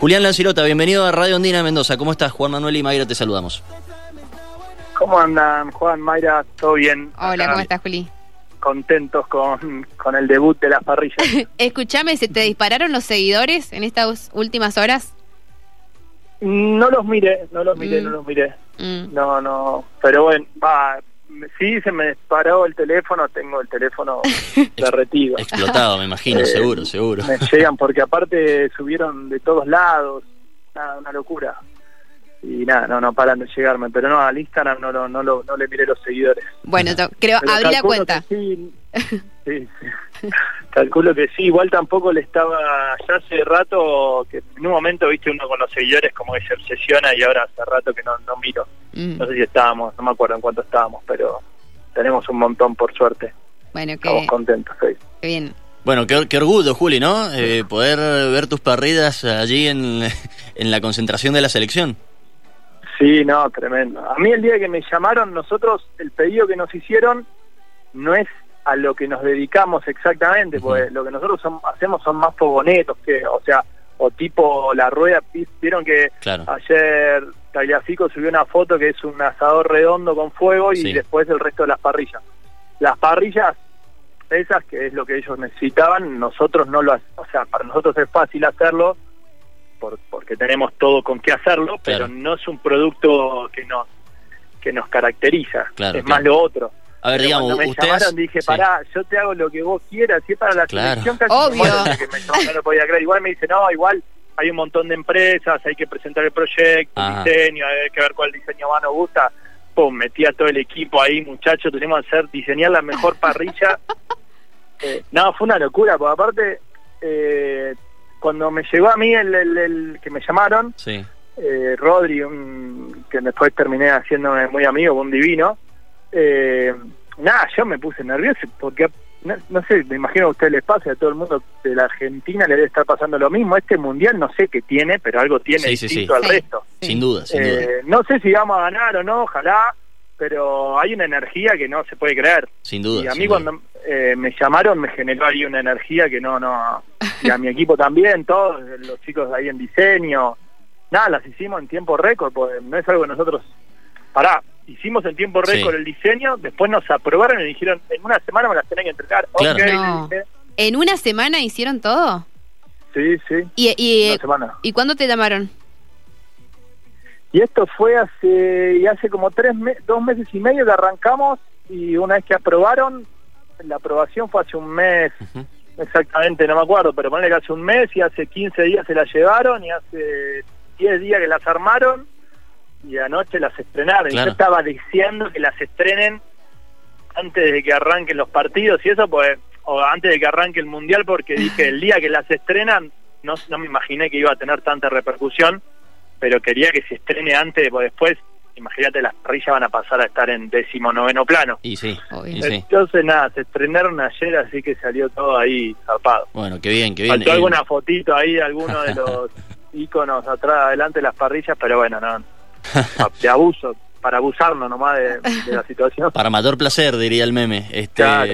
Julián Lancirota, bienvenido a Radio Andina Mendoza. ¿Cómo estás? Juan Manuel y Mayra te saludamos. ¿Cómo andan, Juan, Mayra? ¿Todo bien? Hola, Acá, ¿cómo estás, Juli? Contentos con, con el debut de las parrillas. Escúchame, ¿se te dispararon los seguidores en estas últimas horas? no los miré, no los miré, Mm. no los miré. Mm. No, no. Pero bueno, va. Sí, se me disparó el teléfono, tengo el teléfono derretido. Explotado, me imagino, Eh, seguro, seguro. Me llegan porque aparte subieron de todos lados, nada, una locura. Y nada, no, no paran de llegarme. Pero no, al Instagram no, no, no, lo- no le miré los seguidores. Bueno, creo, Pero abrí la cuenta. que Sí, sí, sí. calculo que sí. Igual tampoco le estaba, ya hace rato, que en un momento, viste, uno con los seguidores como que se obsesiona y ahora hace rato que no, no miro. Mm. No sé si estábamos, no me acuerdo en cuánto estábamos, pero tenemos un montón por suerte. Bueno, Estamos qué, contentos hoy. qué bien. Bueno, qué, qué orgullo, Juli, ¿no? Eh, poder ver tus parridas allí en, en la concentración de la selección. Sí, no, tremendo. A mí el día que me llamaron, nosotros, el pedido que nos hicieron no es a lo que nos dedicamos exactamente, porque lo que nosotros son- hacemos son más fogonetos, que, o sea, o tipo la rueda, vi- vieron que Claro. ayer Tagliafico subió una foto que es un asador redondo con fuego y Sí. después el resto de las parrillas. Las parrillas, esas que es lo que ellos necesitaban, nosotros no lo hacemos, o sea, para nosotros es fácil hacerlo, por- porque tenemos todo con qué hacerlo, pero Claro. no es un producto que nos que nos caracteriza, Claro, es claro. más lo otro. A ver, digamos, cuando me ustedes... llamaron dije, sí. pará, yo te hago lo que vos quieras, si es para la Claro. selección casi Obvio. que me no lo podía creer. Igual me dice, no, igual hay un montón de empresas, hay que presentar el proyecto, Ajá. el diseño, hay que ver cuál diseño más nos gusta. Pum, metí a todo el equipo ahí, muchachos, tenemos que hacer, diseñar la mejor parrilla. Eh, no, fue una locura, porque aparte, eh, cuando me llegó a mí el, el- el que me llamaron, Sí, eh, Rodri, un- que después terminé haciéndome muy amigo, un divino. Eh, nada, yo me puse nervioso porque, no, no sé, me imagino que a ustedes les pasa, a todo el mundo de la Argentina le debe estar pasando lo mismo. Este mundial no sé qué tiene, pero algo tiene Sí, sí, distinto sí. al Sí. resto. sin duda, sin duda. Eh, no sé si vamos a ganar o no, ojalá, pero hay una energía que no se puede creer. Sin duda. Y a mí cuando eh, me llamaron me generó ahí una energía que no, no, y a mi equipo también, todos los chicos ahí en diseño, nada, las hicimos en tiempo récord, porque no es algo que nosotros, pará, hicimos en tiempo Sí. récord el diseño, después nos aprobaron y dijeron, en una semana me las tenés que entregar. Claro. Ok, No. dije, ¿En una semana hicieron todo? sí, sí, ¿Y, y, una semana. ¿y cuándo te llamaron? Y esto fue hace y hace como tres me- dos meses y medio que arrancamos y una vez que aprobaron, la aprobación fue hace un mes, exactamente, no me acuerdo, pero ponle que hace un mes y hace 15 días se la llevaron y hace 10 días que las armaron y anoche las estrenaron. Y yo estaba diciendo que las estrenen antes de que arranquen los partidos y eso, pues, o antes de que arranque el mundial, porque dije el día que las estrenan, no, no me imaginé que iba a tener tanta repercusión, pero quería que se estrene antes, porque después, imagínate, las parrillas van a pasar a estar en décimo noveno plano. Y sí, y sí. Entonces, nada, se estrenaron ayer, así que salió todo ahí zarpado. Bueno, qué bien, qué bien. Faltó Eh, alguna fotito ahí de alguno de los iconos atrás, adelante de las parrillas, pero bueno, no, de abuso, para abusarnos nomás de, de la situación. Para mayor placer, diría el meme. Este, Claro.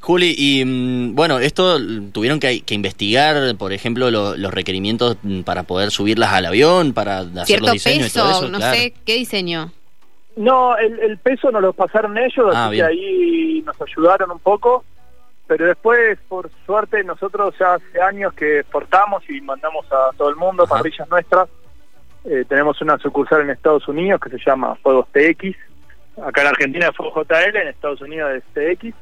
Juli, y mm, bueno, esto tuvieron que, que investigar, por ejemplo, lo- los requerimientos para poder subirlas al avión, para hacer ¿Cierto los diseños y todo peso? eso. no claro. sé, ¿qué diseño? No, el, el peso nos lo pasaron ellos, Ah, así bien. que ahí nos ayudaron un poco, pero después, por suerte, nosotros ya hace años que exportamos y mandamos a todo el mundo Ajá. parrillas nuestras. Eh, tenemos una sucursal en Estados Unidos que se llama Fuegos TX. Acá en Argentina es Fuego JL, en Estados Unidos es TX.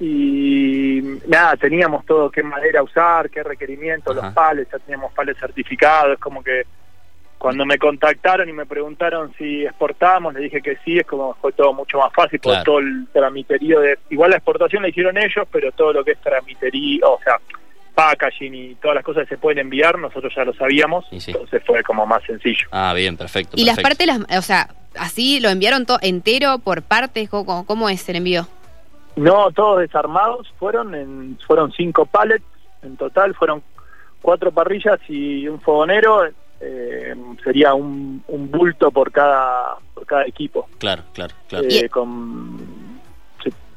Y nada, teníamos todo, qué madera usar, qué requerimientos, los pales, ya teníamos pales certificados, es como que cuando me contactaron y me preguntaron si exportábamos, le dije que sí, es como fue todo mucho más fácil, por Claro. todo el tramiterío de... Igual la exportación la hicieron ellos, pero todo lo que es tramiterío, o sea, packaging y todas las cosas que se pueden enviar, nosotros ya lo sabíamos, Y sí. entonces fue como más sencillo. Ah, bien, perfecto. ¿Y las partes, las, o sea, así lo enviaron todo entero por partes? ¿Cómo, cómo es el envío? No, todos desarmados, fueron en, fueron cinco pallets en total, fueron cuatro parrillas y un fogonero, eh, sería un, un bulto por cada, por cada equipo. Claro, claro, claro. Eh, con,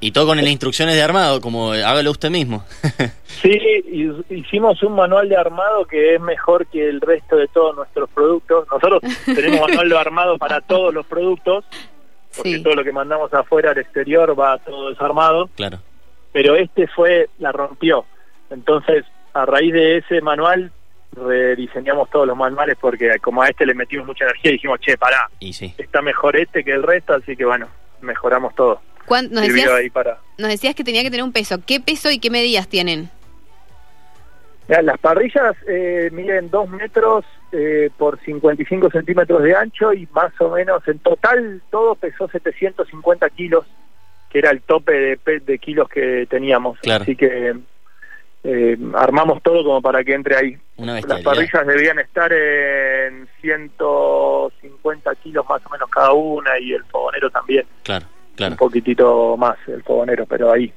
Y todo con las instrucciones de armado, como hágalo usted mismo. Sí, hicimos un manual de armado que es mejor que el resto de todos nuestros productos. Nosotros tenemos manual de armado para todos los productos, porque Sí. todo lo que mandamos afuera al exterior va todo desarmado, claro. pero este fue, la rompió. Entonces, a raíz de ese manual, rediseñamos todos los manuales porque como a este le metimos mucha energía, dijimos, che, pará, Y sí. está mejor este que el resto, así que bueno, mejoramos todo. ¿Cuán- Nos Sirvió decías, ahí para... nos decías que tenía que tener un peso. ¿Qué peso y qué medidas tienen? Mirá, las parrillas eh, miden 2 metros eh, por 55 centímetros de ancho y más o menos en total todo pesó 750 kilos, que era el tope de, pe- de kilos que teníamos. Claro. Así que eh, armamos todo como para que entre ahí. Una Las parrillas debían estar en 150 kilos más o menos cada una y el fogonero también. Claro, Un poquitito más el fogonero, pero ahí.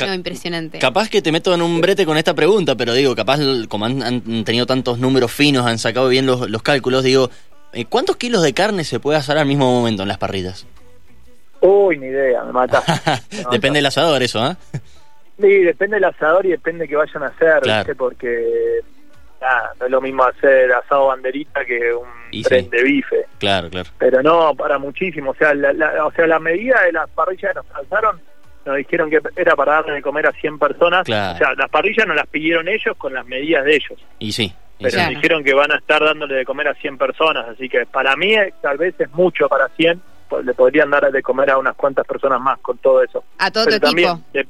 No, impresionante. Capaz que te meto en un brete con esta pregunta, pero digo, capaz como han, han tenido tantos números finos, han sacado bien los, los cálculos, digo, eh, ¿cuántos kilos de carne se puede asar al mismo momento en las parrillas? Uy, ni idea, me mata. Depende del asador eso, ¿ah? Sí, depende del asador y depende de qué vayan a hacer, Claro. ¿viste? Porque nada, no es lo mismo hacer asado banderita que un Y tren sí. de bife. Claro, claro. Pero no, para muchísimo. O sea, la, la- o sea, la medida de las parrillas que nos alzaron, nos dijeron que era para darle de comer a 100 personas. Claro. O sea, las parrillas nos las pidieron ellos con las medidas de ellos. Y sí. y Pero sí. Nos dijeron que van a estar dándole de comer a 100 personas. Así que para mí eh, tal vez es mucho para 100. pues le podrían dar de comer a unas cuantas personas más con todo eso. A todo Pero tu equipo, también, de-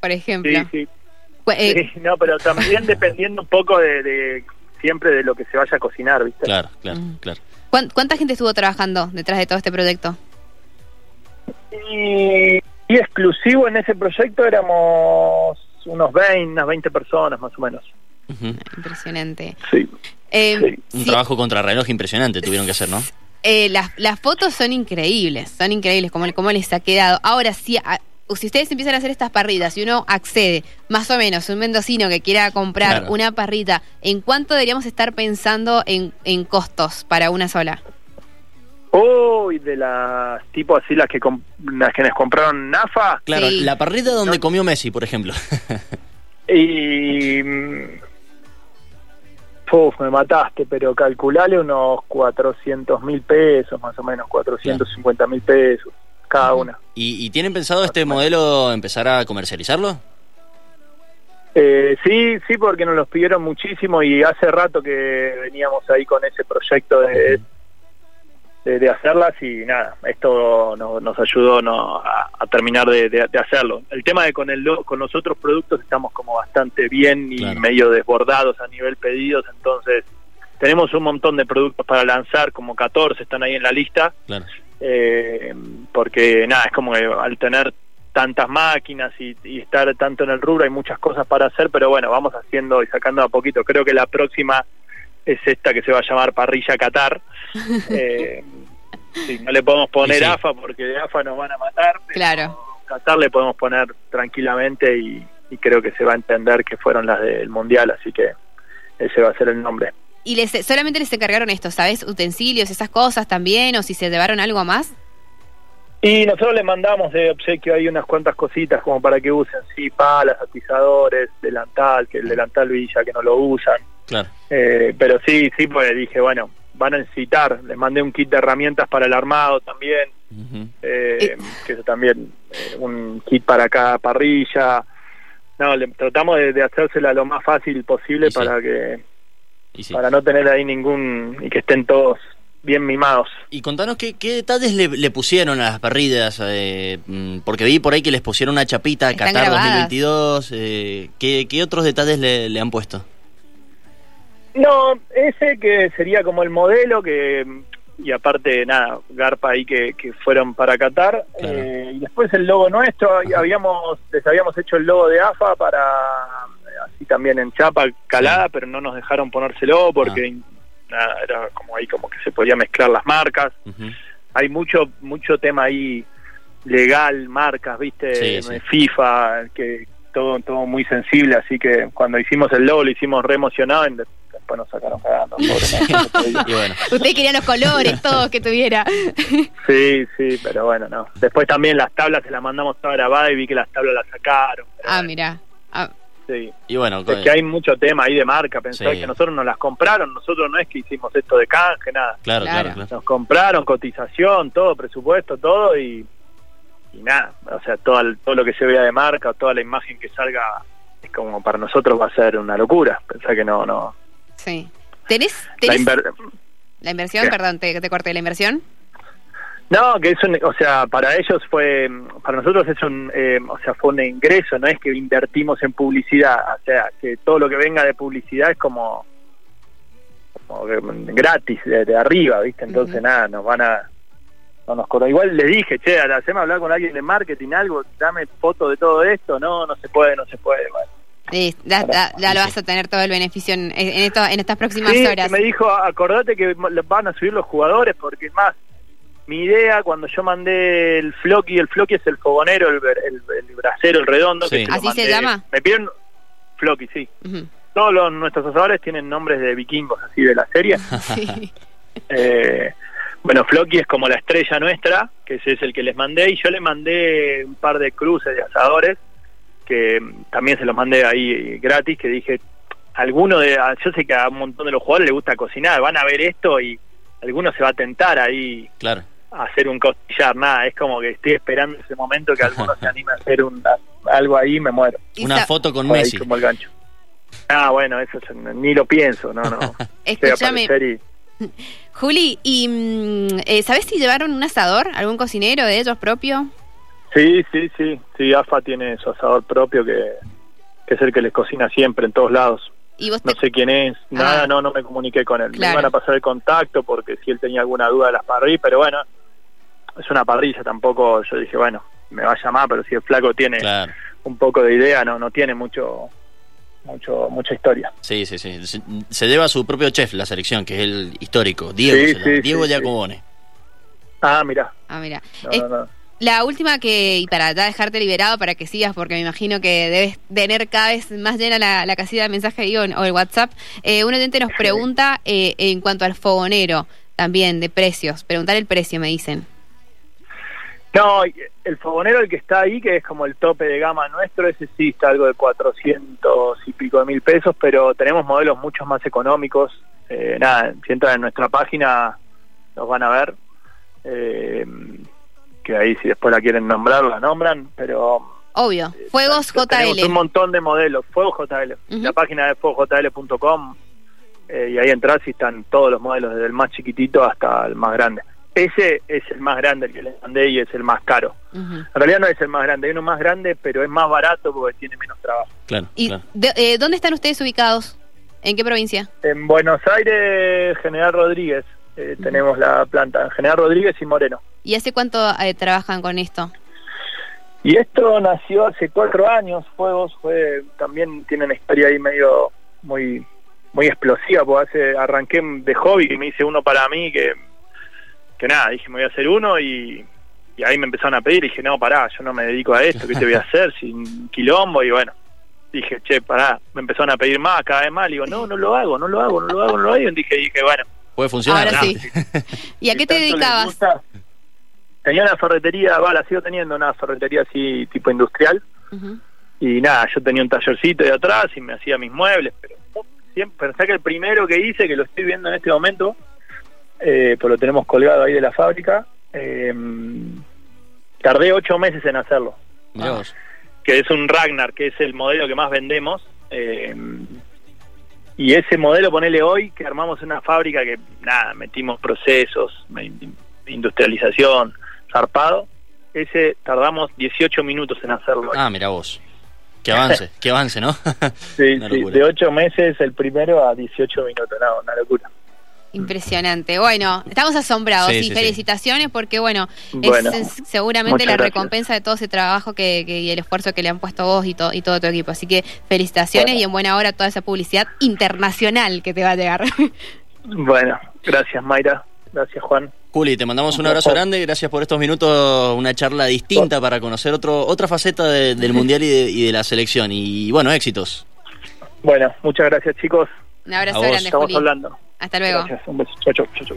por ejemplo. sí, sí. Pues, eh, Sí, no, pero también dependiendo un poco de, de- siempre de lo que se vaya a cocinar, ¿viste? Claro, claro, Mm. claro. ¿cuán- ¿Cuánta gente estuvo trabajando detrás de todo este proyecto? Y, y exclusivo en ese proyecto éramos unos 20, unas 20 personas más o menos. Impresionante. Sí. Eh, Sí. Un sí, trabajo contra reloj impresionante tuvieron que hacer, ¿no? eh, las, las fotos son increíbles, son increíbles como, como les ha quedado. Ahora, sí, a- si ustedes empiezan a hacer estas parritas y uno accede, más o menos, un mendocino que quiera comprar Claro. una parrita, ¿en cuánto deberíamos estar pensando en, en costos para una sola? Uy, de las tipo así las que las que nos compraron Nafa Claro, Sí. la parrilla donde No. comió Messi, por ejemplo. y mm, uf, me mataste, pero calculale unos 400 mil pesos más o menos, 450 mil pesos cada una. ¿Y, y tienen pensado este modelo empezar a comercializarlo? Eh, sí, sí, porque nos los pidieron muchísimo y hace rato que veníamos ahí con ese proyecto de, de, de hacerlas y nada, esto no- nos ayudó no, a, a terminar de, hacerlo. El tema de con, el, con los otros productos estamos como bastante bien y Claro. medio desbordados a nivel pedidos, entonces tenemos un montón de productos para lanzar, como 14 están ahí en la lista, Claro. Eh, porque nada, es como que al tener tantas máquinas y, y estar tanto en el rubro hay muchas cosas para hacer, pero bueno, vamos haciendo y sacando a poquito. Creo que la próxima es esta que se va a llamar Parrilla Qatar. Eh, sí, no le podemos poner sí. AFA porque de AFA nos van a matar, pero Claro. Qatar le podemos poner tranquilamente y, y creo que se va a entender que fueron las del Mundial, así que ese va a ser el nombre. ¿Y les, solamente les encargaron esto, sabes? Utensilios, esas cosas también, o si se llevaron algo más? Y nosotros le mandamos de obsequio ahí unas cuantas cositas como para que usen, sí, palas, atizadores, delantal, que el delantal Villa que no lo usan. Claro. Eh, pero sí, sí, pues dije, bueno, van a necesitar. Les mandé un kit de herramientas para el armado también, eh, Eh. que eso también, eh, un kit para cada parrilla. No, le, tratamos de, de hacérsela lo más fácil posible Y sí. para que Y sí. para no tener ahí ningún y que estén todos bien mimados. Y contanos qué, qué detalles le, le pusieron a las parrillas, eh, mm, porque vi por ahí que les pusieron una chapita Están Qatar grabadas. 2022. Eh, ¿qué, qué otros detalles le, le han puesto? No, ese que sería como el modelo que y aparte nada, Garpa ahí que, que fueron para Qatar Claro. eh, y después el logo nuestro Ajá. habíamos les habíamos hecho el logo de AFA para también en chapa calada, Sí. pero no nos dejaron ponérselo porque nada, era como ahí como que se podía mezclar las marcas. Hay mucho mucho tema ahí legal, marcas, ¿viste? Sí, sí. FIFA, que todo todo muy sensible, así que cuando hicimos el logo lo hicimos re emocionado, en- después nos sacaron cagando. pobre, ¿no? Y bueno, Usted quería los colores, todos que tuviera. Sí, sí, pero bueno, no. Después también las tablas se las mandamos todas grabadas y vi que las tablas las sacaron. ah, mira. Ah, Sí. y bueno, Es que hay mucho tema ahí de marca, pensar Sí. que nosotros nos las compraron, nosotros no es que hicimos esto de canje, nada. claro, claro. Nos compraron, cotización, todo, presupuesto, todo y, y nada. O sea, todo, el- todo lo que se vea de marca, toda la imagen que salga, es como para nosotros va a ser una locura. Pensar que no, no. sí. ¿Tenés, La tenés inver- la inversión? ¿Qué? Perdón, te, te corté la inversión. No, que es un, o sea, para ellos fue, para nosotros es un, eh, o sea, fue un ingreso, no es que invertimos en publicidad, o sea, que todo lo que venga de publicidad es como, como gratis, de, de arriba, ¿viste? Entonces, nada, nos van a, no nos cobran. Igual les dije, che, haceme hablar con alguien de marketing, algo, dame foto de todo esto, no, no se puede, no se puede, bueno. Sí, ya, ya- ya lo vas a tener todo el beneficio en, en, esto, en estas próximas Sí, horas. me dijo, acordate que van a subir los jugadores, porque es más, mi idea cuando yo mandé el floqui, el floqui es el fogonero, el, el, el brasero, el redondo. Sí. que ¿Así se llama? Me pidieron floqui, sí. Todos los, nuestros asadores tienen nombres de vikingos, así de la serie. Sí. Eh, bueno, Floki es como la estrella nuestra, que ese es el que les mandé, y yo le mandé un par de cruces de asadores, que también se los mandé ahí gratis, que dije, alguno de, a- yo sé que a un montón de los jugadores les gusta cocinar, van a ver esto y alguno se va a tentar ahí Claro. A hacer un costillar, nada, es como que estoy esperando ese momento que alguno se anime a hacer un, algo ahí y me muero. Una foto con ahí Messi. como el gancho. Ah, bueno, eso yo ni lo pienso, no, no. Escúchame, y- Juli, ¿y mm, eh, sabés si llevaron un asador? ¿Algún cocinero de ellos propio? Sí, sí, sí, sí, AFA tiene su asador propio que, que es el que les cocina siempre en todos lados. ¿Y vos No te- sé quién es, nada, Ah. no, no me comuniqué con él. Claro. Me iban a pasar el contacto porque si él tenía alguna duda de las parrillas, pero bueno, es una parrilla, tampoco yo dije, bueno, me va a llamar, pero si el flaco tiene Claro. un poco de idea, no, no tiene mucho, mucho, mucha historia. Sí, sí, sí. Se, se lleva a su propio chef la selección, que es el histórico, Diego. Sí, Diego sí, Giacobone. Ah, mira, Ah, mira. no, Es- no, no. La última que, y para ya dejarte liberado para que sigas, porque me imagino que debes tener cada vez más llena la, la casilla de mensaje digo, o el WhatsApp, eh, un oyente nos pregunta eh, en cuanto al fogonero, también de precios, preguntar el precio, me dicen. No, el fogonero, el que está ahí, que es como el tope de gama nuestro, ese sí está algo de 400 y pico de mil pesos, pero tenemos modelos mucho más económicos. Eh, nada, si entran en nuestra página, los van a ver. Eh, que ahí, si después la quieren nombrar, la nombran, pero. Obvio, Fuegos Tenemos un JL. montón de modelos. Fuego JL. Ujú. La página de fuegojl.com. eh, y ahí entras y están todos los modelos, desde el más chiquitito hasta el más grande. Ese es el más grande, el que les mandé, y es el más caro. Ujú. En realidad no es el más grande, hay uno más grande, pero es más barato porque tiene menos trabajo. Claro, ¿Y claro. de- eh, dónde están ustedes ubicados? ¿En qué provincia? En Buenos Aires, General Rodríguez, eh, tenemos la planta, General Rodríguez y Moreno. ¿Y hace cuánto eh, trabajan con esto? Y esto nació hace cuatro años, Fuegos, fue también tiene una historia ahí medio muy muy explosiva, porque hace, arranqué de hobby, que me hice uno para mí, que, que nada, dije me voy a hacer uno y, y ahí me empezaron a pedir, y dije no, pará, yo no me dedico a esto, ¿qué te voy a hacer sin quilombo? Y bueno, dije, che, pará, me empezaron a pedir más, cada vez más, y digo, no, no lo hago, no lo hago, no lo hago, no lo hago, y dije, dije, bueno, Puede funcionar. Ahora ¿no? sí. ¿Y a qué te dedicabas? Tenía una ferretería, va, la sigo teniendo, una ferretería así tipo industrial, y nada, yo tenía un tallercito de atrás y me hacía mis muebles, pero siempre pensé que el primero que hice, que lo estoy viendo en este momento, eh, pues lo tenemos colgado ahí de la fábrica, eh, tardé ocho meses en hacerlo, vos. que es un Ragnar, que es el modelo que más vendemos, eh, y ese modelo, ponele hoy, que armamos una fábrica que, nada, metimos procesos, in- industrialización, zarpado, ese tardamos 18 minutos en hacerlo. Ah, mira vos. Que avance, que avance, ¿no? Sí, sí, de 8 meses el primero a 18 minutos, no, una locura. Impresionante. Bueno, estamos asombrados Sí, y sí, sí. felicitaciones porque, bueno, Bueno, es, es seguramente la gracias. recompensa de todo ese trabajo que, que- y el esfuerzo que le han puesto vos y, to- y todo tu equipo. Así que felicitaciones Bueno. y en buena hora toda esa publicidad internacional que te va a llegar. Bueno, gracias Mayra, gracias Juan. Juli, te mandamos un abrazo grande, gracias por estos minutos, una charla distinta para conocer otro, otra faceta de- del Mundial y de, y de la selección. Y bueno, éxitos. Bueno, muchas gracias chicos, Un abrazo grande, Estamos Juli. hablando. Hasta luego. Gracias. Un beso. Chau, chau, chau, chau.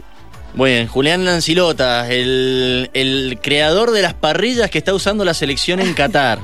Muy bien, Julián Lancilota, el, el creador de las parrillas que está usando la selección en Qatar.